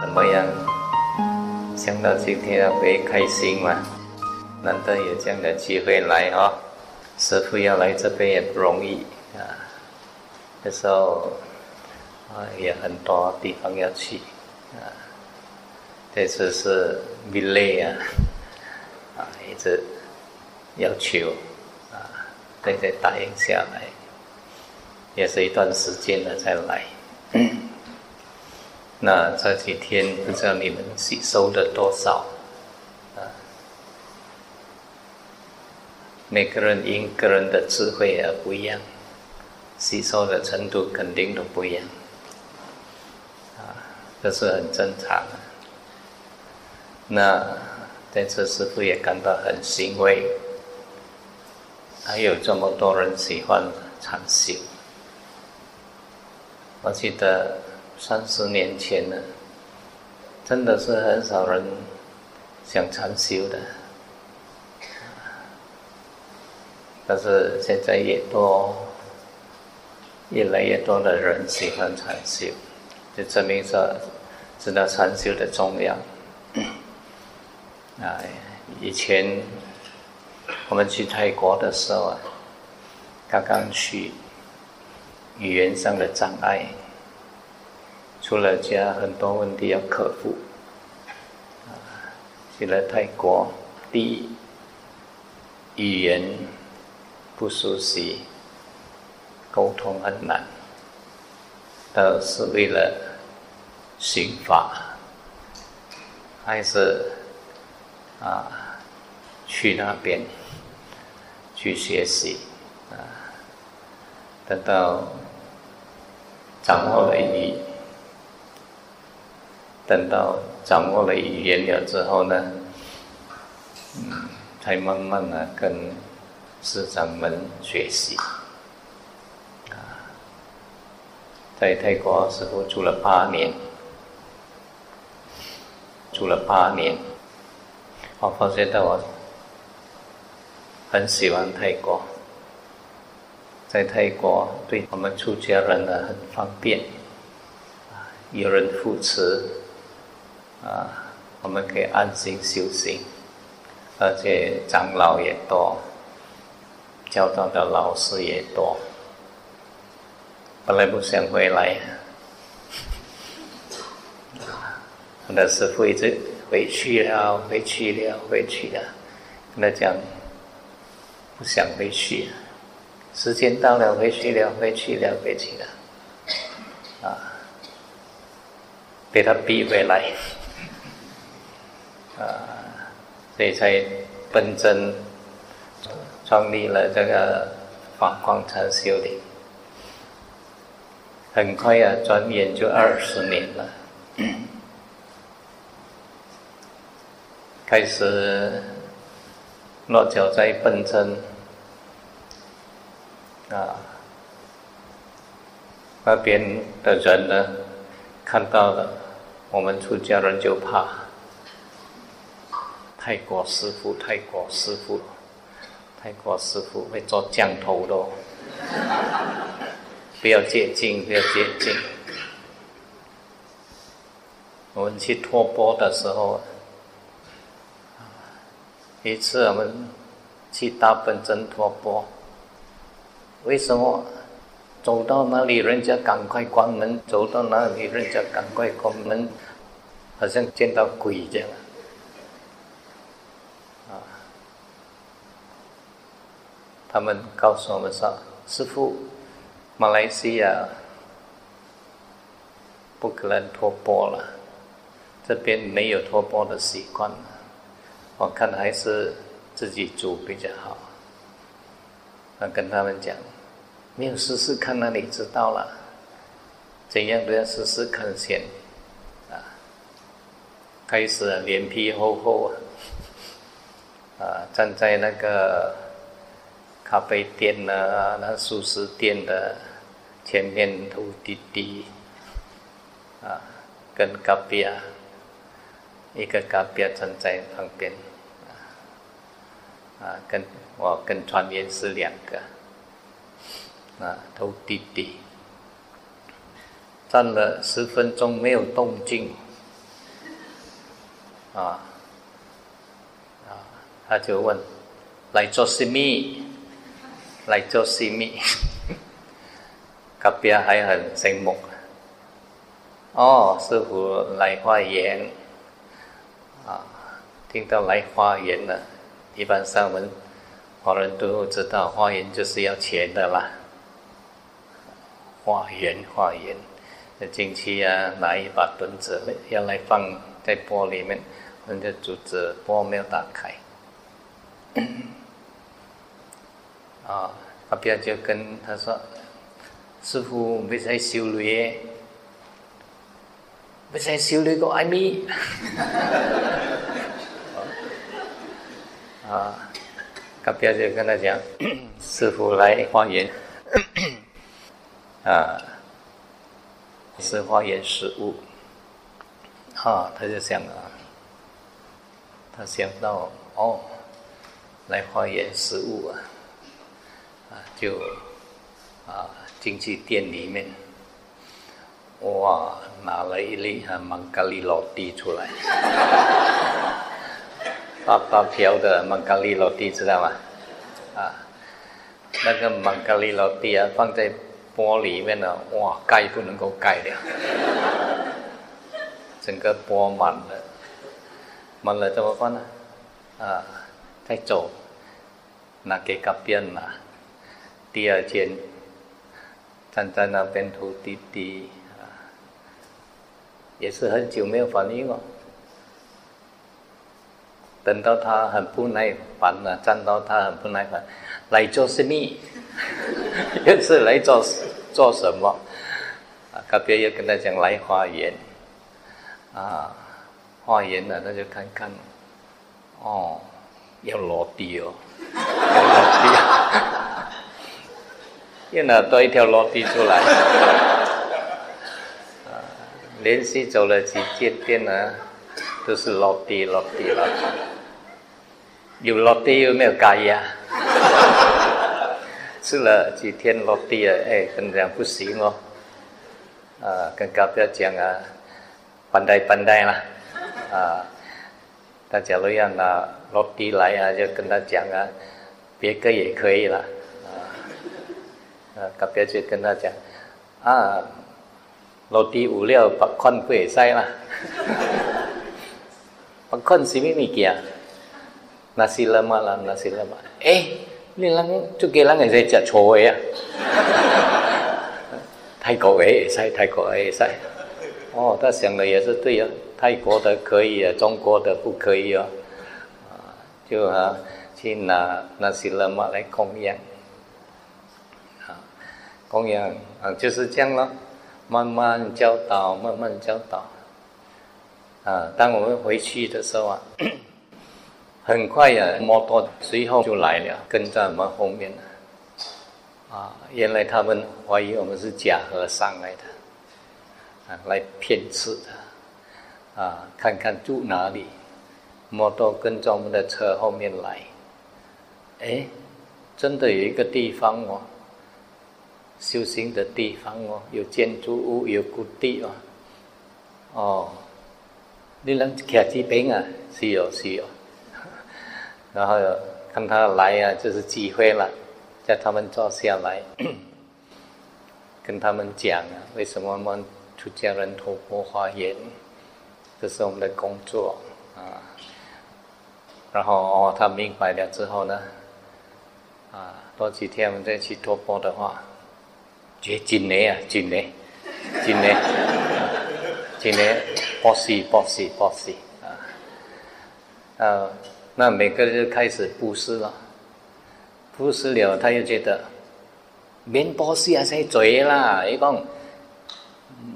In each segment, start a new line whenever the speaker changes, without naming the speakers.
怎么样？想到今天会开心吗？难得有这样的机会来哦，师傅要来这边也不容易啊。那时候啊，也很多地方要去啊。这次是米累啊，啊，一直要求啊，对对答应下来，也是一段时间了才来。那这几天不知道你们吸收了多少啊？每个人因个人的智慧而不一样，吸收的程度肯定都不一样，这是很正常的。那这次师傅也感到很欣慰，还有这么多人喜欢禅修，我记得。三十年前呢，真的是很少人想禅修的，但是现在也多，越来越多的人喜欢禅修，就证明说知道禅修的重要。啊，以前我们去泰国的时候啊，刚刚去，语言上的障碍。出了家，很多问题要克服。啊，去了泰国，第一语言不熟悉，沟通很难。都是为了刑法，还是啊去那边去学习啊？等到掌握了语。等到掌握了语言了之后呢，嗯，才慢慢的跟师长们学习。啊，在泰国师傅住了八年，住了八年，我发现到我很喜欢泰国，在泰国对我们出家人呢很方便，有人扶持。啊，我们可以安心修行，而且长老也多，教导的老师也多。本来不想回来，我的师傅一直回去了，回去了，回去了。跟他讲，不想回去，时间到了，回去了，回去了，回去了，啊，被他逼回来。啊，所以才奔真创立了这个法光禅修的。很快啊，转眼就二十年了。开始落脚在本真啊，那边的人呢，看到了我们出家人就怕。泰国师傅，泰国师傅，泰国师傅会做降头的，不要接近，不要接近。我们去托钵的时候，一次我们去大本真托钵，为什么走到那里人家赶快关门，走到那里人家赶快关门，好像见到鬼这样。他们告诉我们说：“师傅，马来西亚不可能托钵了，这边没有托钵的习惯我看还是自己煮比较好。”我跟他们讲：“没有试试看，那你知道了。怎样都要试试看先。”啊，开始脸皮厚厚啊，啊，站在那个。咖啡店呢，那素食店的前面头滴滴，啊，跟隔壁啊，一个隔壁站在旁边，啊，跟我跟船员是两个，啊，都弟弟，站了十分钟没有动静，啊，啊，他就问，来做什么？来做什么？隔壁还很醒目。哦，师傅来化缘，啊，听到来花园了，一般上我们华人都知道，花园就是要钱的啦。花园，花园，那进去啊，拿一把墩子要来放在钵里面，人家竹子钵没有打开，啊，阿彪就跟他说：“师傅没在修炼。”不是修女个艾米，啊，隔壁就跟他讲，师傅来化缘，啊，是化缘食物，啊，他就想啊，他想到哦，来化缘食物啊，啊，就啊进去店里面。哇，拿了一粒哈芒格利落地出来，大大条的芒格利落地，知道吗？啊，那个芒格利落地啊，放在钵里面呢，哇，盖不能够盖掉，整个钵满了，满了怎么办呢？啊，再走，拿给隔壁拿，第二天站在那边吐滴滴。也是很久没有反应哦，等到他很不耐烦了，站到他很不耐烦，来做什么？又是来做做什么？啊，隔壁又跟他讲来花园，啊，花园了，那就看看，哦，要落地哦，要落地，又拿多一条落地出来。连续走了几间店呢，都是落地落地落地，有落地有没有盖呀？吃了几天落地了，哎，跟讲不行哦，啊，跟隔壁讲啊，搬代搬代啦，啊，大家都要拿落地来啊，就跟他讲啊，别个也可以了，啊，啊，隔壁就跟他讲，啊。落地有了，白款不会使啦。白款是咩物件？那是了嘛啦，那是了嘛。哎，你人就给人会使食错的啊？泰国的会使，泰国的会使。哦，他想的也是对啊，泰国的可以啊，中国的不可以啊。啊，就啊，去拿那些了嘛来供养。啊，供养啊，就是这样咯。慢慢教导，慢慢教导。啊，当我们回去的时候啊，很快呀，摩托随后就来了，跟在我们后面。啊，原来他们怀疑我们是假和尚来的，啊，来骗吃的。啊，看看住哪里，摩托跟着我们的车后面来。哎，真的有一个地方哦。修行的地方哦，有建筑物，有谷地哦。哦，你能看几遍啊？是 有，是有。然后看他来啊，就是机会了，叫他们坐下来，跟他们讲啊，为什么我们出家人托钵化缘，这是我们的工作啊。然后哦，他明白了之后呢，啊，多几天我们再去托钵的话。绝真的啊，真的，真的，真的，博士，博士，博士啊！呃，那每个人就开始布施了，布施了，他又觉得免布施啊，才罪啦！伊讲，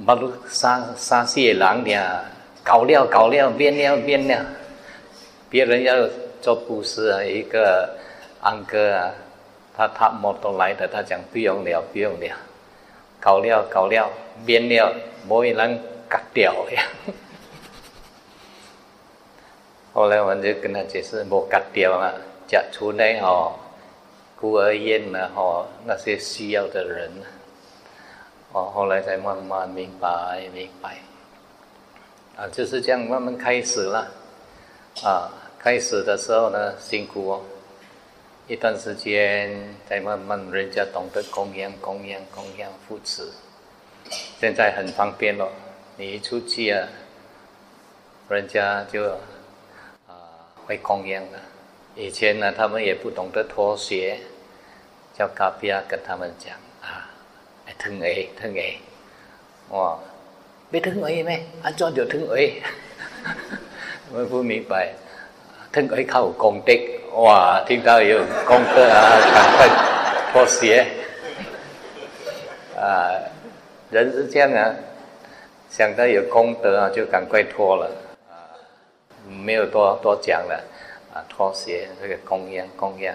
不如杀杀些人俩，搞了搞了，变了变了，别人要做布施啊，一个安哥啊，他他摩托来的，他讲不用了，不用了。搞了搞了，变了，没人割掉呀。后来我们就跟他解释，莫割掉啊，讲出来哦，孤儿院呢，哦，那些需要的人，哦，后来才慢慢明白明白，啊，就是这样慢慢开始了，啊，开始的时候呢，辛苦哦。一段时间，再慢慢人家懂得供养、供养、供养、扶持。现在很方便了，你一出去啊，人家就啊会供养了。以前呢，他们也不懂得脱鞋，叫卡比亚跟他们讲啊，疼哎疼哎，哇，没疼哎咩？安装就疼哎，我不明白，疼哎靠功德。哇，听到有功德啊，赶快脱鞋啊！人是这样啊，想到有功德啊，就赶快脱了啊，没有多多讲了啊，脱鞋这个供养供养。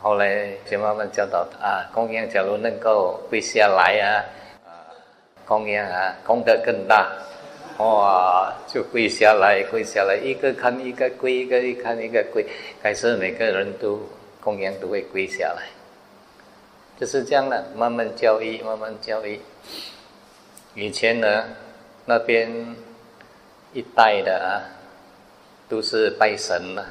后来就慢慢教导啊，供养假如能够跪下来啊，啊，供养啊，功德更大。哇，就跪下来，跪下来，一个看一个跪，一个一看一个跪，开始每个人都供养都会跪下来，就是这样的，慢慢教育，慢慢教育。以前呢，那边一代的啊，都是拜神了，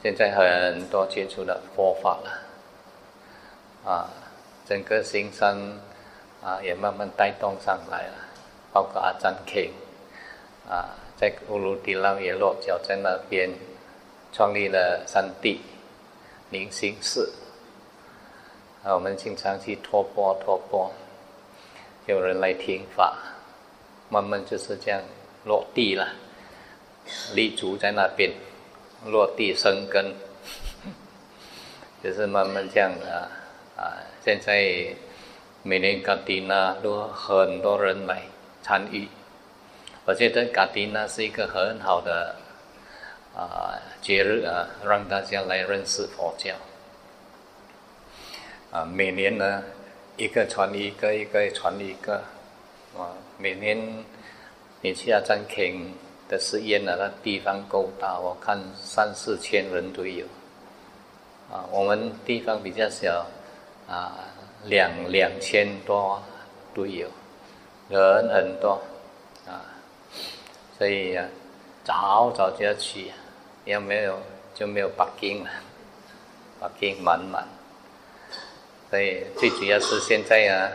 现在很多接触了佛法了，啊，整个新山啊也慢慢带动上来了，包括阿占 K。啊，在乌鲁迪拉也落脚在那边，创立了三地明星寺。啊，我们经常去托钵托钵，有人来听法，慢慢就是这样落地了，立足在那边，落地生根，就是慢慢这样啊啊！现在每年嘎迪那都很多人来参与。我觉得嘎迪呢是一个很好的啊节日啊，让大家来认识佛教。啊，每年呢一个传一个，一个传一个，啊，每年你去阿占肯的寺院呢，那地方够大，我看三四千人都有。啊，我们地方比较小，啊，两两千多都有，人很多，所以呀，早早就要去，要没有就没有北京了，北京满满。所以最主要是现在啊，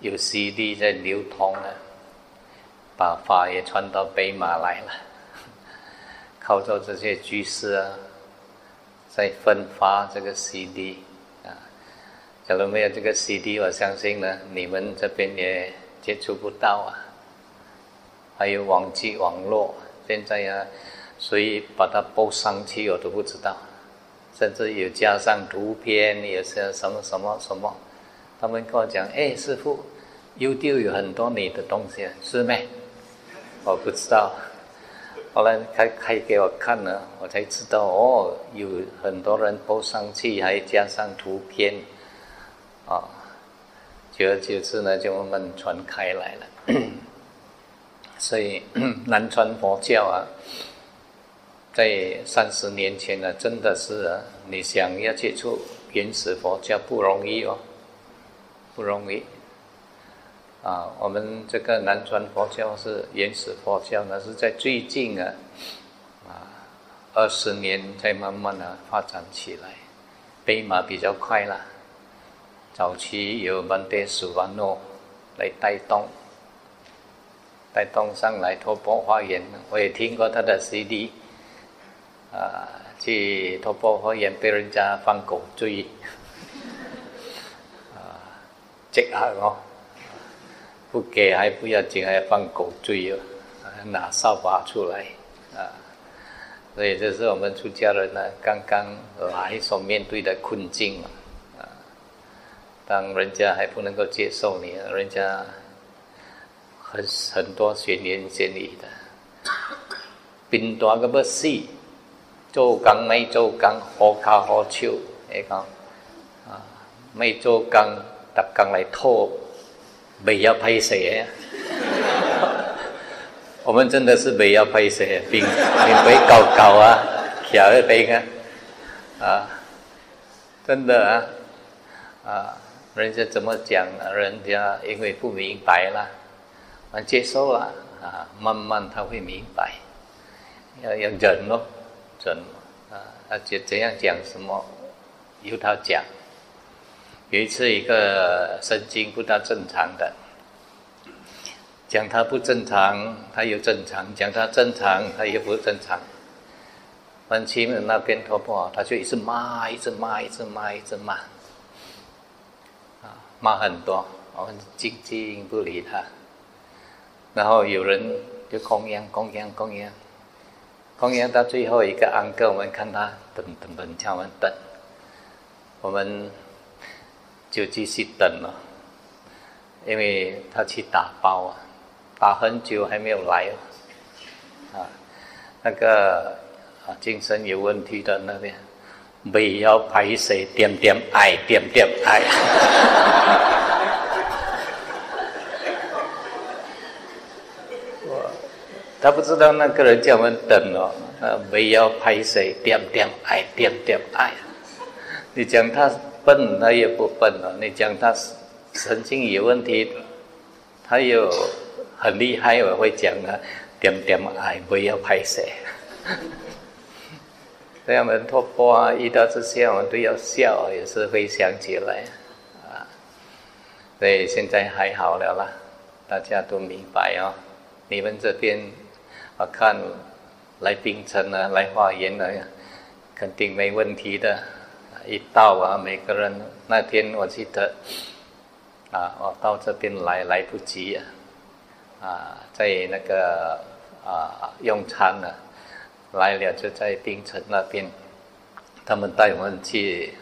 有 CD 在流通了，把法也传到北马来了，靠着这些居士啊，在分发这个 CD 啊。假如没有这个 CD，我相信呢，你们这边也接触不到啊。还有网际网络，现在呀，所以把它播上去我都不知道，甚至有加上图片，有些什么什么什么，他们跟我讲：“哎，师傅，YouTube 有很多你的东西，是没？” 我不知道，后来开开给我看了，我才知道哦，有很多人播上去，还加上图片，啊，久而久之呢，就慢慢传开来了。所以南传佛教啊，在三十年前呢，真的是啊，你想要接触原始佛教不容易哦，不容易。啊，我们这个南传佛教是原始佛教呢，是在最近啊，啊，二十年才慢慢的发展起来，北马比较快了，早期有曼德苏瓦诺来带动。带东上来托钵花园，我也听过他的 CD，啊，去托钵花园被人家放狗追，啊，这下哦，不给还不要紧，还放狗追哦，拿扫把出来，啊，所以这是我们出家人呢刚刚来所面对的困境嘛，啊，当人家还不能够接受你，人家。很很多闲言闲语的，变大个不死，做工没做工，好卡好笑，你讲啊，没做工，特工来拖，未有批死啊，我们真的是没要拍谁，兵你会搞搞啊，巧一杯啊，啊，真的啊，啊，人家怎么讲呢？人家因为不明白了，啊，接受了啊，慢慢他会明白，要要忍咯，忍啊，而且怎样讲什么，由他讲。有一次，一个神经不大正常的。讲他不正常，他又正常；讲他正常，他又不正常。文清的那边头不好，他就一直骂，一直骂，一直骂，一直骂，啊，骂很多。我们静静不理他。然后有人就供养、供养、供养，供养到最后一个安哥，我们看他等等等，叫我们等，我们就继续等了，因为他去打包啊。打很久还没有来啊！那个啊，精神有问题的那边，没要排水点点爱点点爱，他不知道那个人叫我们等哦，啊，没要拍谁点点爱点点爱，你讲他笨，他也不笨哦；你讲他神经有问题，他有。很厉害，我会讲啊，点点爱不要拍谁。所以我们托钵啊，遇到这些我们都要笑，也是会想起来啊。所以现在还好了啦，大家都明白哦。你们这边我看来冰城啊，来花园啊，肯定没问题的。一到啊，每个人那天我记得啊，我到这边来来不及啊。在那个啊用餐呢，来了就在冰城那边，他们带我们去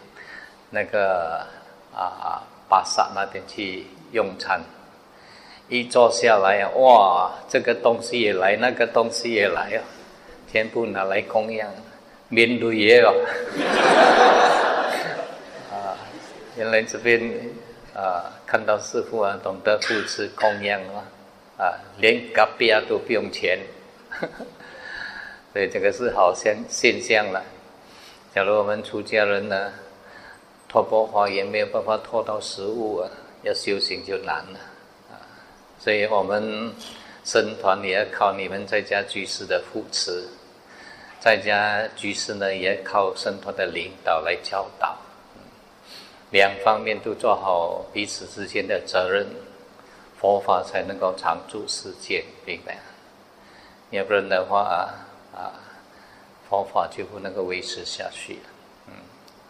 那个啊巴萨那边去用餐，一坐下来啊，哇，这个东西也来，那个东西也来啊，全部拿来供养，面对也有，啊，原来这边啊看到师傅啊，懂得扶持供养啊。啊，连隔壁都不用钱，所以这个是好现现象了。假如我们出家人呢，托钵花园没有办法托到食物啊，要修行就难了。所以我们僧团也要靠你们在家居士的扶持，在家居士呢也靠僧团的领导来教导，两方面都做好彼此之间的责任。佛法才能够常住世间，明白？要不然的话啊，佛法就不能够维持下去了，嗯，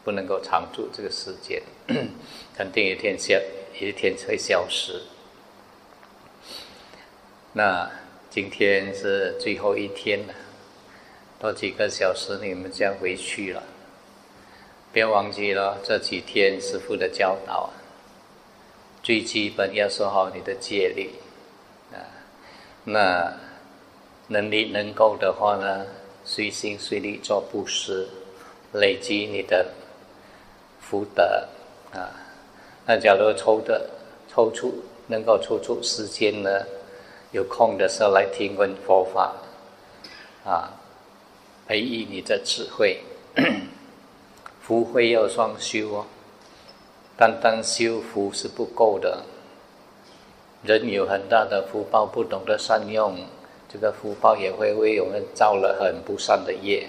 不能够常住这个世界，肯定一天消，一天会消失。那今天是最后一天了，多几个小时你们将回去了，不要忘记了这几天师傅的教导。最基本要说好你的戒律啊，那能力能够的话呢，随心随力做布施，累积你的福德啊。那假如抽的抽出能够抽出时间呢，有空的时候来听闻佛法啊，培育你的智慧，福慧要双修哦。单单修福是不够的，人有很大的福报，不懂得善用，这个福报也会为我们造了很不善的业。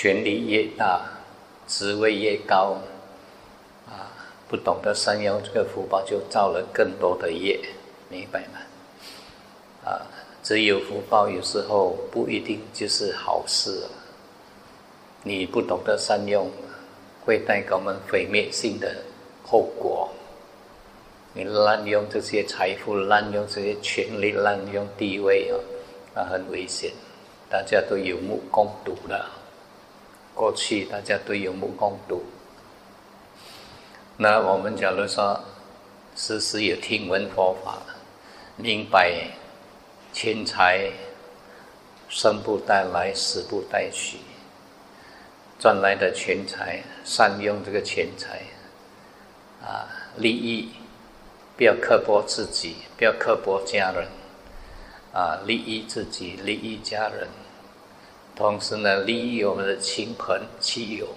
权力越大，职位越高。啊不懂得善用这个福报，就造了更多的业，明白吗？啊，只有福报有时候不一定就是好事。你不懂得善用，会带给我们毁灭性的后果。你滥用这些财富，滥用这些权力，滥用地位啊，那，很危险。大家都有目共睹的，过去大家都有目共睹。那我们假如说时时有听闻佛法，明白钱财生不带来，死不带去。赚来的钱财，善用这个钱财，啊，利益，不要刻薄自己，不要刻薄家人，啊，利益自己，利益家人，同时呢，利益我们的亲朋戚友，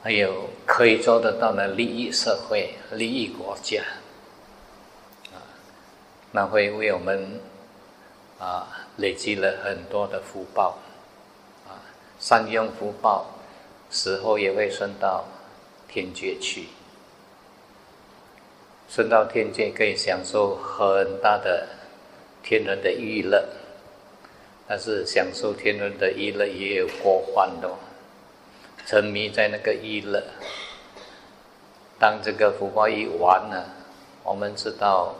还有可以做得到的利益社会，利益国家，啊，那会为我们啊累积了很多的福报。啊善用福报，死后也会升到天界去。升到天界可以享受很大的天人的娱乐，但是享受天伦的娱乐也有过患的，沉迷在那个娱乐。当这个福报一完了，我们知道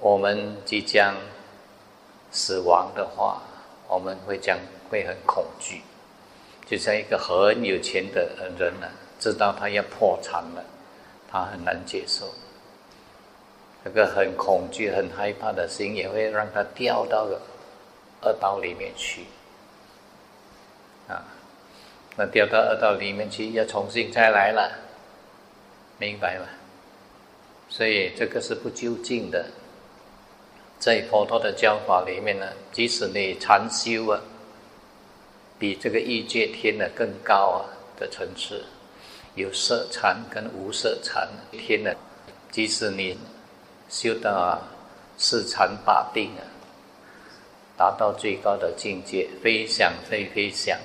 我们即将死亡的话，我们会将会很恐惧。就像一个很有钱的人呢，知道他要破产了，他很难接受。那个很恐惧、很害怕的心，也会让他掉到了二道里面去。啊，那掉到二道里面去，要重新再来了，明白吗？所以这个是不究竟的。在佛陀的教法里面呢，即使你禅修啊。比这个异界天的更高啊的层次，有色禅跟无色禅天的，即使你修到啊四禅八定啊，达到最高的境界，飞翔飞飞翔，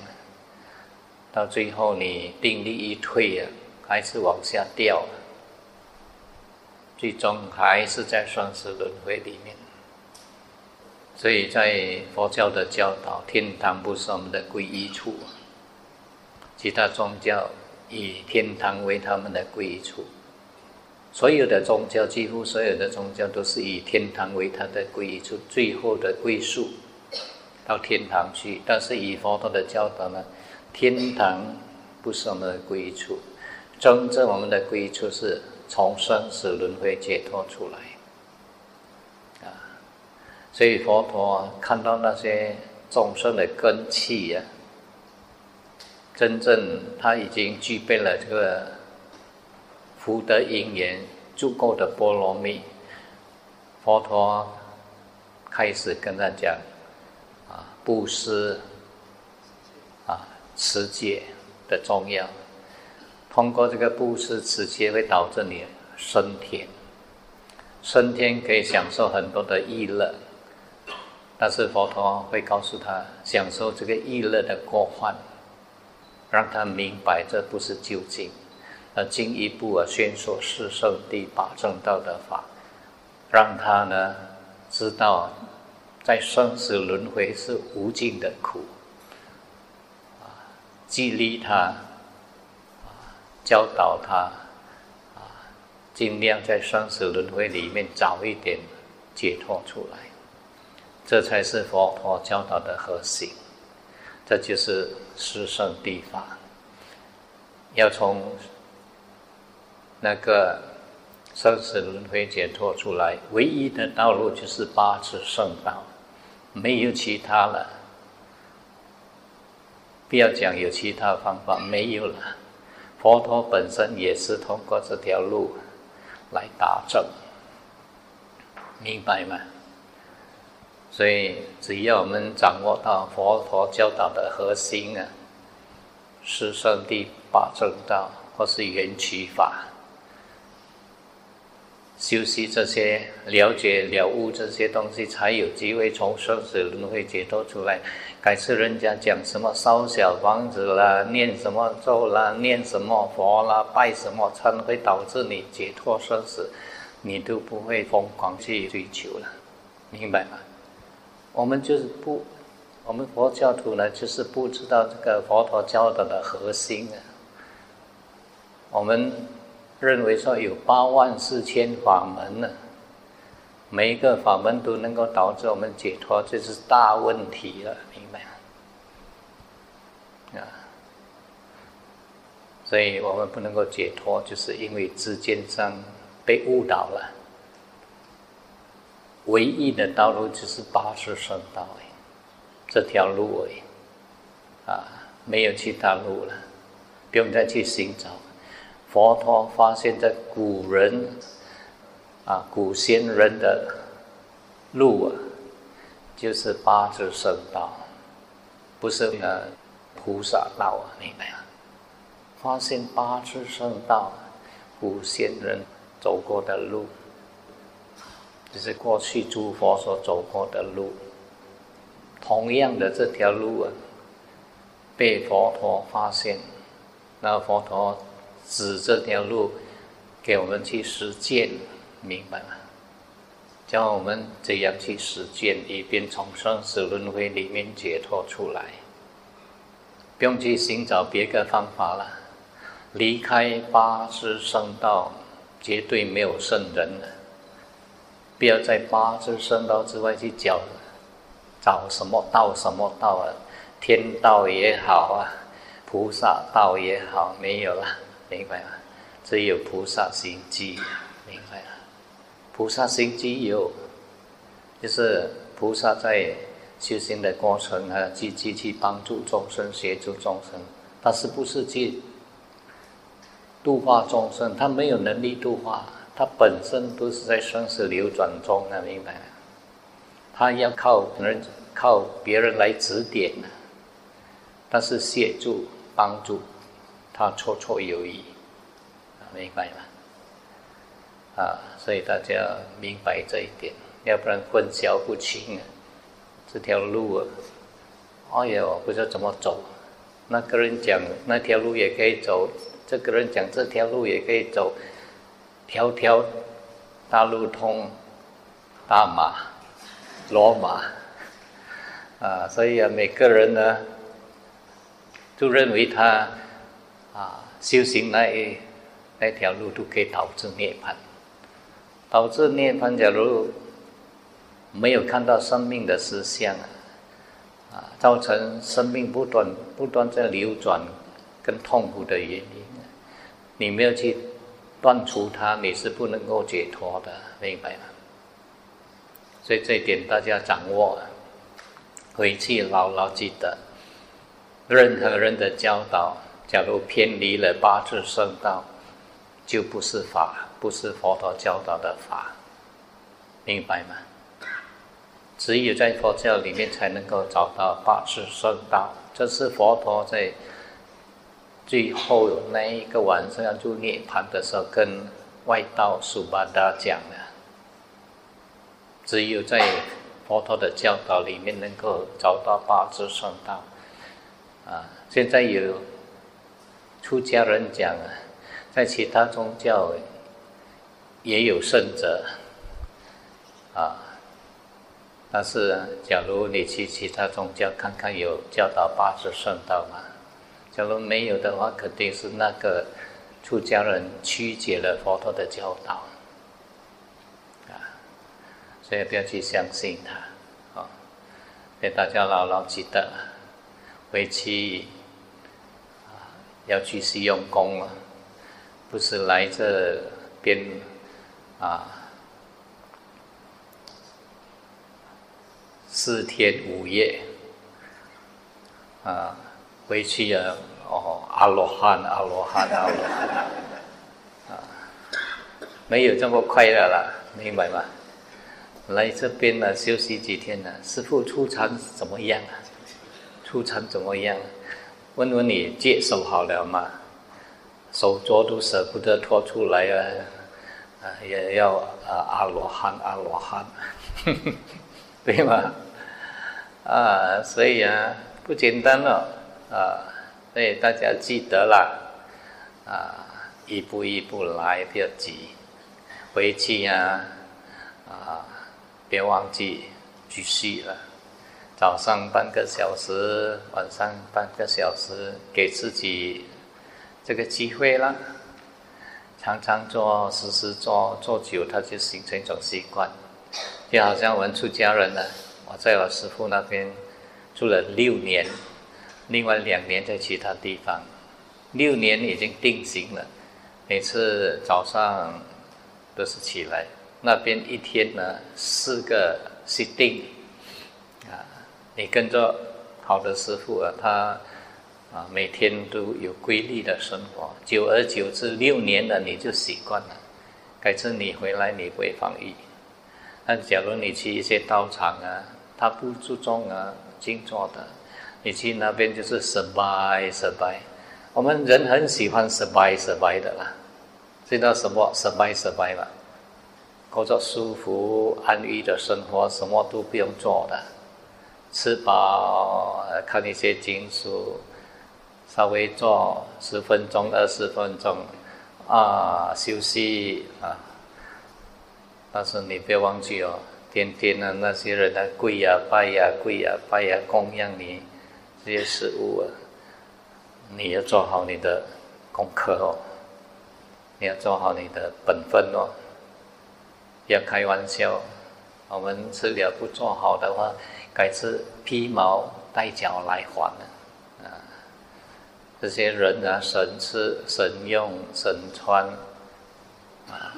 到最后你定力一退啊，还是往下掉，最终还是在生死轮回里面。所以在佛教的教导，天堂不是我们的皈依处，其他宗教以天堂为他们的皈依处。所有的宗教，几乎所有的宗教都是以天堂为它的归处，最后的归宿到天堂去。但是以佛陀的教导呢，天堂不是我们的归处，真正我们的归处是从生死轮回解脱出来。啊所以佛陀看到那些众生的根器呀，真正他已经具备了这个福德因缘足够的波罗蜜，佛陀开始跟他讲啊，布施啊，持戒的重要。通过这个布施持戒，会导致你升天，升天可以享受很多的意乐。但是佛陀会告诉他，享受这个意乐的过患，让他明白这不是究竟，而进一步啊宣说四圣地八正道的法，让他呢知道，在生死轮回是无尽的苦，啊，激励他，啊，教导他，啊，尽量在生死轮回里面早一点解脱出来。这才是佛陀教导的核心，这就是四圣地法。要从那个生死轮回解脱出来，唯一的道路就是八次圣道，没有其他了。不要讲有其他方法，没有了。佛陀本身也是通过这条路来达正，明白吗？所以，只要我们掌握到佛陀教导的核心啊，是圣地八正道或是缘起法，修习这些，了解了悟这些东西，才有机会从生死轮回解脱出来。改次人家讲什么烧小房子啦，念什么咒啦，念什么佛啦，拜什么称，会导致你解脱生死，你都不会疯狂去追求了，明白吗？我们就是不，我们佛教徒呢，就是不知道这个佛陀教导的核心啊。我们认为说有八万四千法门呢，每一个法门都能够导致我们解脱，这是大问题了，明白吗？啊，所以我们不能够解脱，就是因为之间上被误导了。唯一的道路就是八十圣道哎，这条路哎，啊，没有其他路了，不用再去寻找。佛陀发现，在古人啊，古先人的路啊，就是八字圣道，不是呢菩萨道啊，明白吗？发现八字圣道，古先人走过的路。就是过去诸佛所走过的路，同样的这条路啊，被佛陀发现，那佛陀指这条路给我们去实践，明白吗？教我们怎样去实践，以便从生死轮回里面解脱出来，不用去寻找别个方法了，离开八支圣道，绝对没有圣人了。不要在八字圣道之外去找，找什么道什么道啊？天道也好啊，菩萨道也好，没有了，明白吗？只有菩萨心机，明白了？菩萨心机有，就是菩萨在修行的过程啊，积极去帮助众生、协助众生，但是不是去度化众生？他没有能力度化。他本身都是在生死流转中啊，明白吗？他要靠人、靠别人来指点呢，但是协助、帮助他绰绰有余，啊明白吗？啊，所以大家明白这一点，要不然混淆不清啊。这条路啊，哎呀，我不知道怎么走。那个人讲那条路也可以走，这个人讲这条路也可以走。条条大路通大马罗马啊，所以啊，每个人呢都认为他啊修行那一那条路都可以导致涅槃，导致涅槃。假如没有看到生命的实相啊，啊，造成生命不断不断在流转跟痛苦的原因，你没有去。断除它，你是不能够解脱的，明白吗？所以这一点大家掌握，回去牢牢记得。任何人的教导，假如偏离了八字圣道，就不是法，不是佛陀教导的法，明白吗？只有在佛教里面才能够找到八字圣道，这是佛陀在。最后那一个晚上要住涅盘的时候，跟外道苏巴达讲的，只有在佛陀的教导里面能够找到八字圣道。啊，现在有出家人讲啊，在其他宗教也有圣者，啊，但是假如你去其他宗教看看，有教导八字圣道吗？假如没有的话，肯定是那个出家人曲解了佛陀的教导，啊，所以不要去相信他，啊，给大家牢牢记得，回去要去试用功了，不是来这边啊四天五夜啊。回去啊，哦，阿罗汉，阿罗汉，阿罗汉，啊，没有这么快乐了，明白吗？来这边呢，休息几天呢？师傅出场怎么样啊？出场怎么样？问问你接手好了吗？手镯都舍不得脱出来啊，啊，也要啊，阿罗汉，阿罗汉，对吗？啊，所以啊，不简单了。啊，所以大家记得了，啊，一步一步来，不要急，回去呀，啊，别忘记继续了。早上半个小时，晚上半个小时，给自己这个机会啦。常常做，时时做，做久，它就形成一种习惯。就好像我们出家人呢，我在我师傅那边住了六年。另外两年在其他地方，六年已经定型了。每次早上都是起来那边一天呢四个 sitting，你跟着好的师傅啊，他啊每天都有规律的生活，久而久之六年了你就习惯了。改次你回来你不会放逸。那假如你去一些道场啊，他不注重啊静坐的，你去那边就是 survive survive。我们人很喜欢 survive survive 的啦，知道什么 survive survive 吗？过着舒服安逸的生活，什么都不用做的，吃饱看一些经书，稍微坐十分钟二十分钟。啊，休息啊！但是你不要忘记哦，天天呢那些人啊跪呀拜呀跪呀拜呀供养你这些食物啊，你要做好你的功课哦，你要做好你的本分哦，不要开玩笑。我们治疗不做好的话，改吃披毛戴角来还了，啊。这些人啊，省吃省用省穿，啊，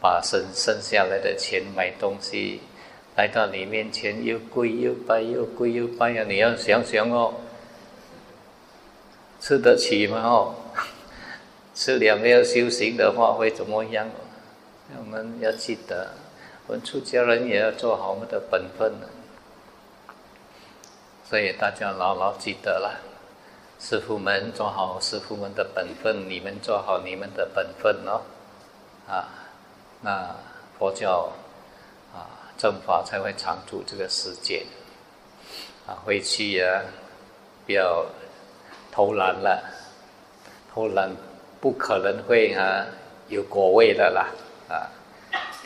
把剩剩下来的钱买东西，来到你面前又跪又拜又跪又拜啊！你要想想哦，吃得起吗？哦，吃了没有修行的话会怎么样？我们要记得，我们出家人也要做好我们的本分所以大家牢牢记得了。师傅们做好师傅们的本分，你们做好你们的本分哦，啊，那佛教啊正法才会常住这个世界，啊，回去呀不要偷懒了，偷懒不可能会啊有果位的啦，啊，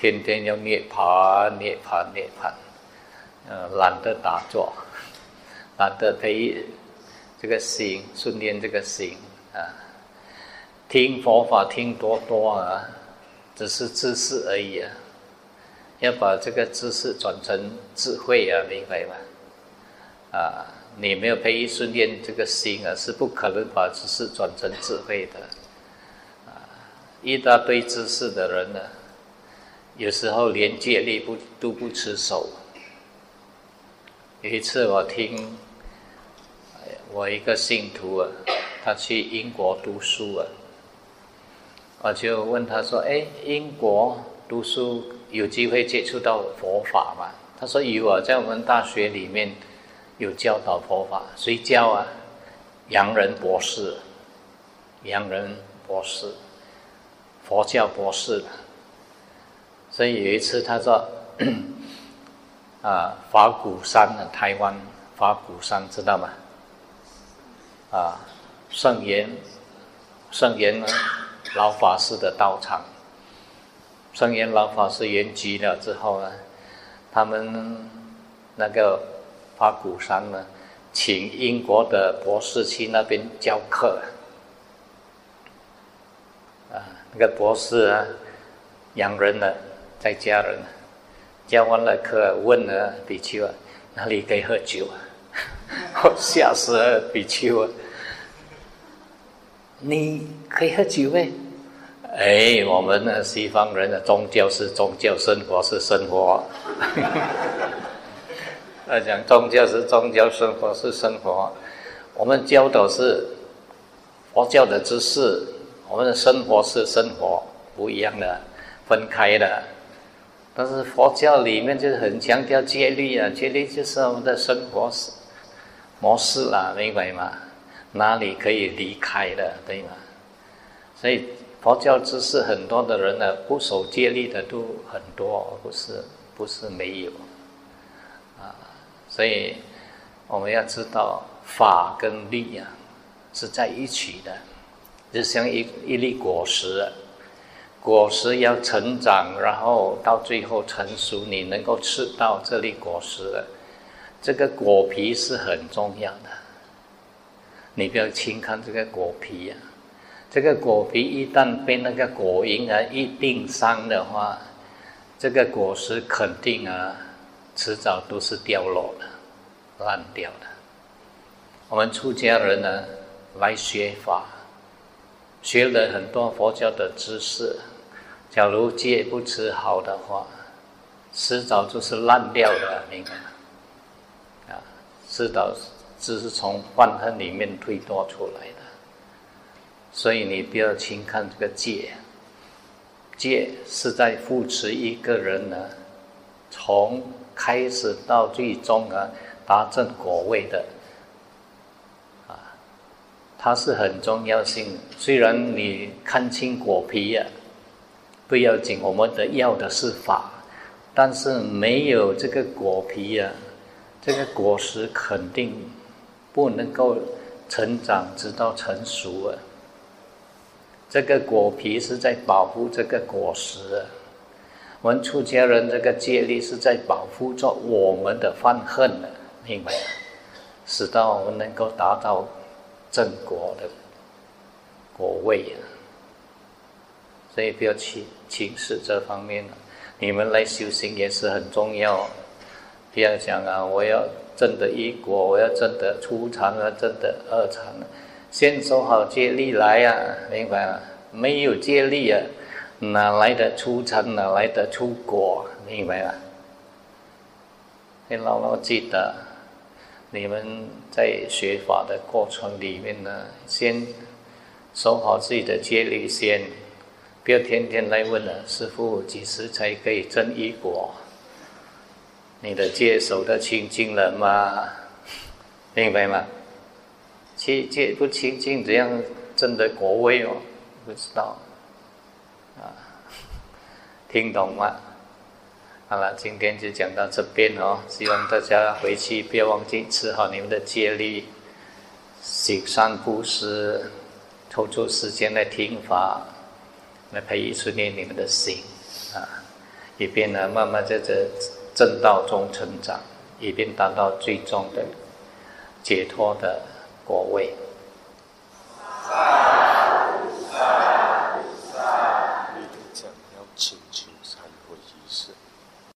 天天要涅盘涅盘涅盘，呃，懒得打坐，懒得陪。这个心训练这个心啊，听佛法听多多啊，只是知识而已啊。要把这个知识转成智慧啊，明白吗？啊，你没有培育训练这个心啊，是不可能把知识转成智慧的。啊，一大堆知识的人呢，有时候连戒律不都不持守。有一次我听。我一个信徒啊，他去英国读书啊，我就问他说：“哎，英国读书有机会接触到佛法吗？”他说：“有啊，在我们大学里面有教导佛法，谁教啊？洋人博士，洋人博士，佛教博士。所以有一次他说：‘ 啊，法鼓山的台湾法鼓山知道吗？’”啊，圣严，圣严呢，老法师的道场。圣严老法师圆寂了之后呢，他们那个法鼓山呢，请英国的博士去那边教课。啊，那个博士啊，洋人呢，在家人，教完了课，问了比丘啊，哪里可以喝酒啊？我吓死了比丘啊！你可以喝酒呗？哎，我们呢，西方人的宗教是宗教，生活是生活。他讲宗教是宗教，生活是生活。我们教的是佛教的知识，我们的生活是生活，不一样的，分开的。但是佛教里面就是很强调戒律啊，戒律就是我们的生活模式啦，明白吗？哪里可以离开的，对吗？所以佛教知识很多的人呢，不守戒律的都很多，不是不是没有啊。所以我们要知道法跟律啊是在一起的，就像一一粒果实，果实要成长，然后到最后成熟，你能够吃到这粒果实了，这个果皮是很重要的。你不要轻看这个果皮呀，这个果皮一旦被那个果蝇啊一叮伤的话，这个果实肯定啊，迟早都是掉落的，烂掉的。我们出家人呢，来学法，学了很多佛教的知识，假如戒不吃好的话，迟早就是烂掉的，明白吗？啊，迟早只是从欢恨里面推脱出来的。所以你不要轻看这个戒，戒是在扶持一个人呢，从开始到最终啊，达正果位的，啊，它是很重要性。虽然你看清果皮呀，不要紧，我们的要的是法，但是没有这个果皮呀，这个果实肯定不能够成长，直到成熟啊。这个果皮是在保护这个果实，啊我们出家人这个戒律是在保护着我们的犯恨的，明白？使到我们能够达到正果的果位啊！所以不要轻轻视这方面你们来修行也是很重要，不要讲啊！我要证得一果，我要证得初禅啊，证得二禅。先守好戒律来呀，明白吗？没有戒律啊，哪来的出尘？哪来的出果？明白吗？你牢牢记得，你们在学法的过程里面呢，先守好自己的戒律先，不要天天来问了，师傅几时才可以证一果？你的戒守的清净了吗？明白吗？戒戒不清净，怎样真的果位哦？不知道啊？听懂吗？好了，今天就讲到这边哦。希望大家回去不要忘记吃好你们的戒律，行善布施，抽出时间来听法，来培育训练你们的心，啊，以便呢慢慢在这正道中成长，以便达到最终的解脱的果位。